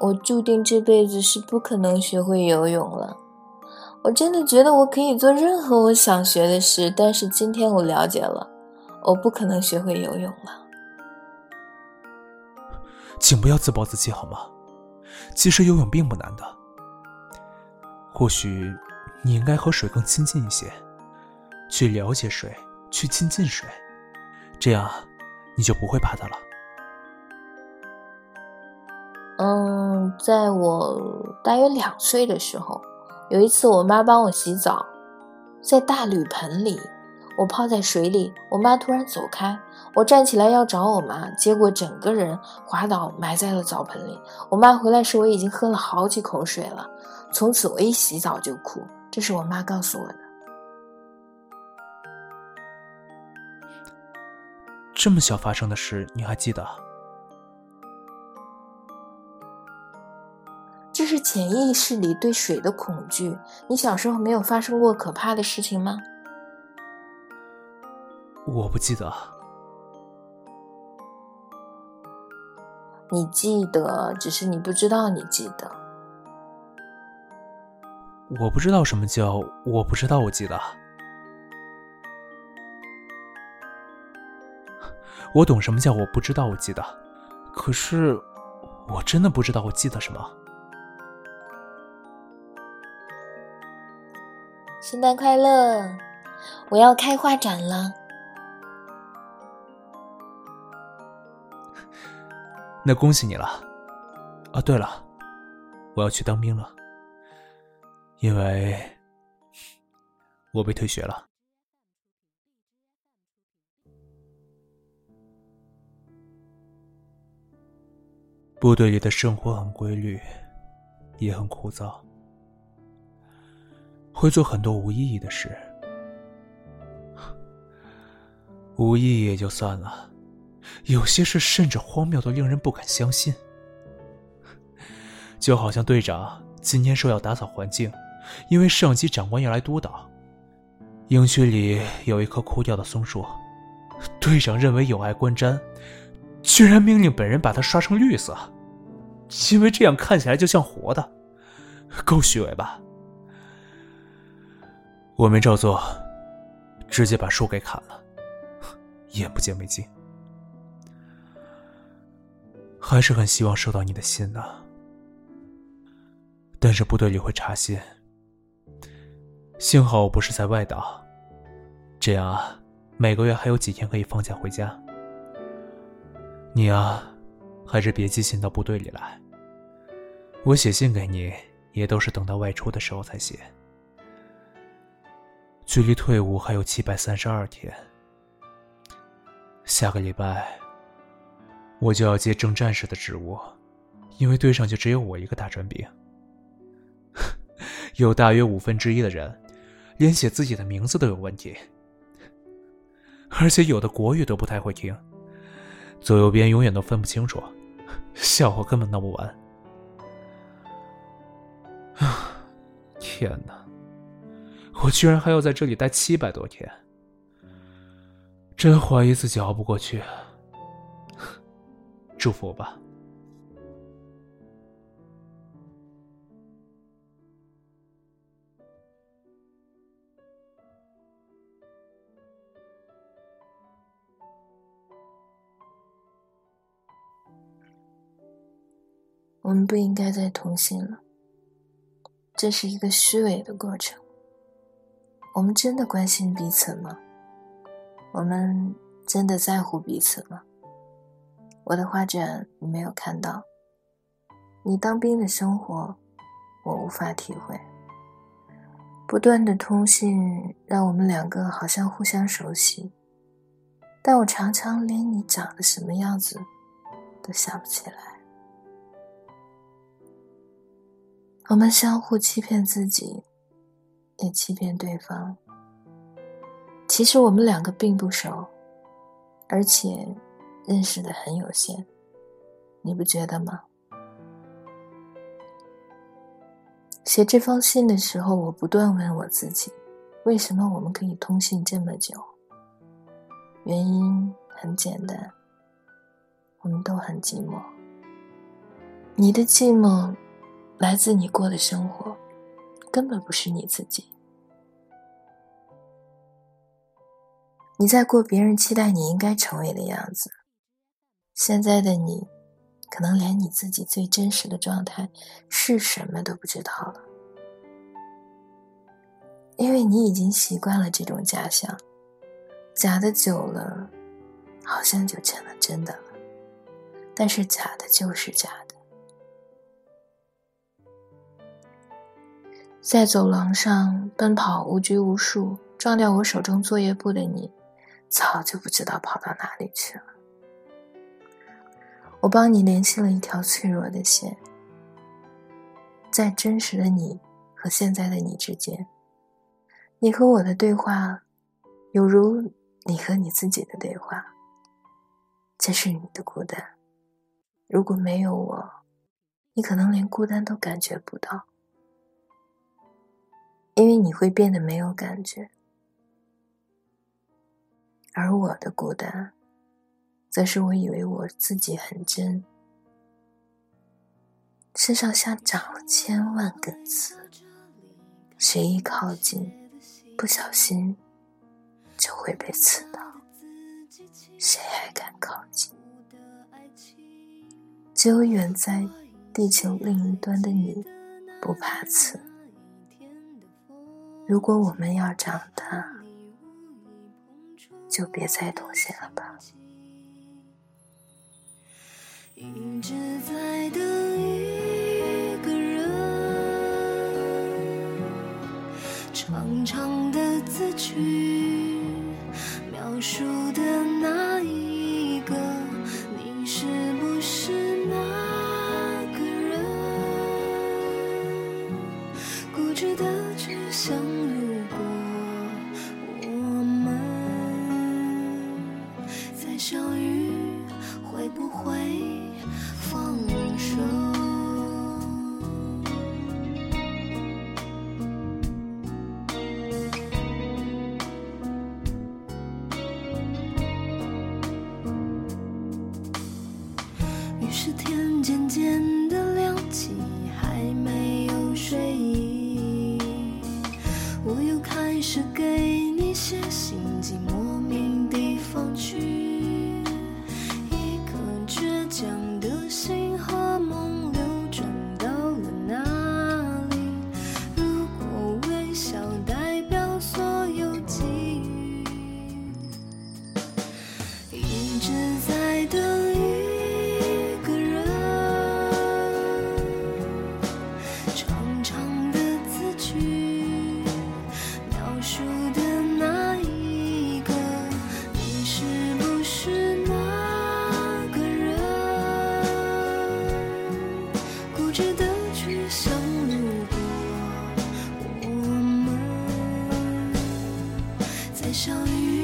我注定这辈子是不可能学会游泳了。我真的觉得我可以做任何我想学的事，但是今天我了解了，我不可能学会游泳了。请不要自暴自弃好吗？其实游泳并不难的。或许你应该和水更亲近一些，去了解水，去亲近水，这样你就不会怕它了。在我大约两岁的时候，有一次我妈帮我洗澡，在大铝盆里，我泡在水里，我妈突然走开，我站起来要找我妈，结果整个人滑倒埋在了澡盆里。我妈回来时，我已经喝了好几口水了。从此我一洗澡就哭，这是我妈告诉我的。这么小发生的事，你还记得？是潜意识里对水的恐惧。你小时候没有发生过可怕的事情吗？我不记得。你记得，只是你不知道你记得。我不知道什么叫我不知道，我记得。我懂什么叫我不知道，我记得。可是，我真的不知道我记得什么。圣诞快乐！我要开画展了。那恭喜你了。啊，对了，我要去当兵了，因为我被退学了。部队里的生活很规律，也很枯燥。会做很多无意义的事，无意义也就算了，有些事甚至荒谬的令人不敢相信。就好像队长今天说要打扫环境，因为上级长官要来督导。营区里有一棵枯掉的松树，队长认为有碍观瞻，居然命令本人把它刷成绿色，因为这样看起来就像活的，够虚伪吧？我没照做，直接把树给砍了，眼不见为净。还是很希望收到你的信呢，但是部队里会查信。幸好我不是在外岛，这样啊，每个月还有几天可以放假回家。你啊，还是别寄信到部队里来。我写信给你，也都是等到外出的时候才写。距离退伍还有七百三十二天，下个礼拜我就要接正战士的职务，因为队上就只有我一个大专兵，有大约五分之一的人连写自己的名字都有问题，而且有的国语都不太会听，左右边永远都分不清楚，笑话根本闹不完。啊，天哪！我居然还要在这里待七百多天，真怀疑自己熬不过去。祝福我吧。我们不应该再通信了，这是一个虚伪的过程。我们真的关心彼此吗？我们真的在乎彼此吗？我的画展你没有看到，你当兵的生活我无法体会。不断的通信让我们两个好像互相熟悉，但我常常连你长得什么样子都想不起来。我们相互欺骗自己。也欺骗对方。其实我们两个并不熟，而且认识的很有限，你不觉得吗？写这封信的时候，我不断问我自己：为什么我们可以通信这么久？原因很简单，我们都很寂寞。你的寂寞来自你过的生活，根本不是你自己。你在过别人期待你应该成为的样子，现在的你，可能连你自己最真实的状态是什么都不知道了，因为你已经习惯了这种假象，假的久了，好像就成了真的了。但是假的就是假的，在走廊上奔跑无拘无束，撞掉我手中作业簿的你。早就不知道跑到哪里去了。我帮你联系了一条脆弱的线，在真实的你和现在的你之间，你和我的对话，有如你和你自己的对话。这是你的孤单，如果没有我，你可能连孤单都感觉不到，因为你会变得没有感觉。而我的孤单，则是我以为我自己很真，身上像长了千万根刺，谁一靠近，不小心就会被刺到。谁还敢靠近？只有远在地球另一端的你，不怕刺。如果我们要长大。就别再妥协了吧。一直在等一个人，长长的字句，描述的相遇